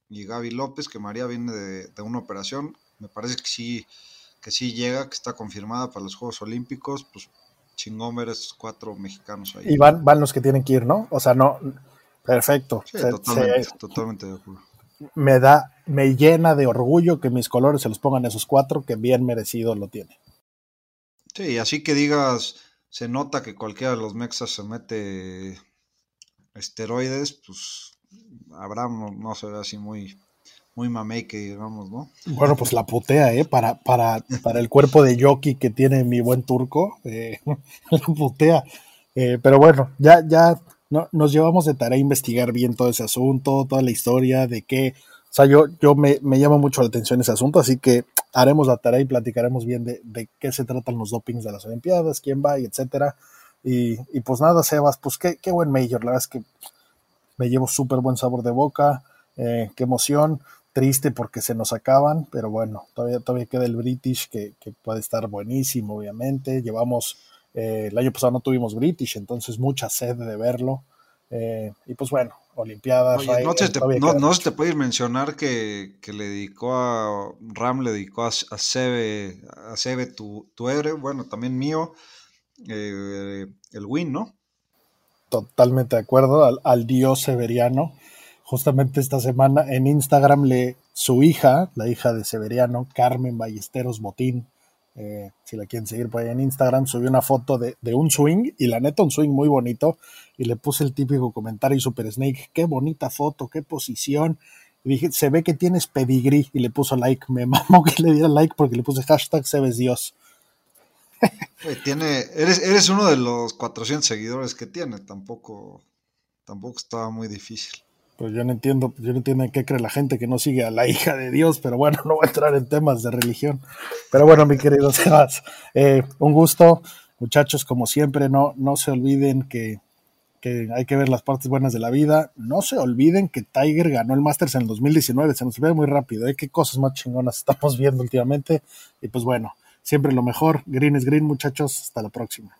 Speaker 2: y Gaby López, que María viene de, una operación. Me parece que sí, que sí llega, que está confirmada para los Juegos Olímpicos. Pues chingón ver estos cuatro mexicanos ahí.
Speaker 1: Y van, van los que tienen que ir, ¿no? O sea, no. Perfecto.
Speaker 2: totalmente, totalmente de acuerdo.
Speaker 1: Me da, me llena de orgullo que mis colores se los pongan esos cuatro, que bien merecido lo tiene.
Speaker 2: Sí, así que digas, se nota que cualquiera de los mexas se mete esteroides, pues Abraham no, se ve así muy, muy que digamos, ¿no?
Speaker 1: Bueno, pues la putea, ¿eh? Para, para, para el cuerpo de jockey que tiene mi buen turco, eh, la putea. Eh, pero bueno, ya, ya no, nos llevamos de tarea a investigar bien todo ese asunto, toda la historia, de qué. O sea, yo, yo me, me llama mucho la atención ese asunto, así que haremos la tarea y platicaremos bien de, de qué se tratan los dopings de las Olimpiadas, quién va y etcétera. Y, pues nada, Sebas, pues qué, qué buen Major, la verdad es que me llevo súper buen sabor de boca, eh, qué emoción, triste porque se nos acaban, pero bueno, todavía, todavía queda el British que, puede estar buenísimo, obviamente. Llevamos, eh, el año pasado no tuvimos British, entonces mucha sed de verlo. Eh, y pues bueno, Olimpiadas.
Speaker 2: no, se te, no, te puede mencionar que, le dedicó a Ram, le dedicó a, a Sebe, a Sebe tu, tu héroe, bueno, también mío. Eh, el win, ¿no?
Speaker 1: Totalmente de acuerdo, al, dios severiano. justamente esta semana en Instagram le su hija, la hija de Severiano, Carmen Ballesteros Botín, eh, si la quieren seguir por ahí en Instagram, subió una foto de, un swing y la neta un swing muy bonito y le puse el típico comentario y Super Snake, qué bonita foto, qué posición. Y dije, se ve que tienes pedigrí y le puso like, me mamó que le diera like porque le puse hashtag Sebes Dios.
Speaker 2: Tiene, eres, eres uno de los 400 seguidores que tiene, tampoco, tampoco estaba muy difícil.
Speaker 1: Pues yo no entiendo, yo no entiendo en qué cree la gente que no sigue a la hija de Dios, pero bueno, no voy a entrar en temas de religión. Pero bueno, mi querido Sebas, eh, un gusto. Muchachos, como siempre, no, no se olviden que, que, hay que ver las partes buenas de la vida. No se olviden que Tiger ganó el Masters en el 2019, se nos ve muy rápido, ¿eh? qué cosas más chingonas estamos viendo últimamente. Y pues bueno, siempre lo mejor. Green es green, muchachos. Hasta la próxima.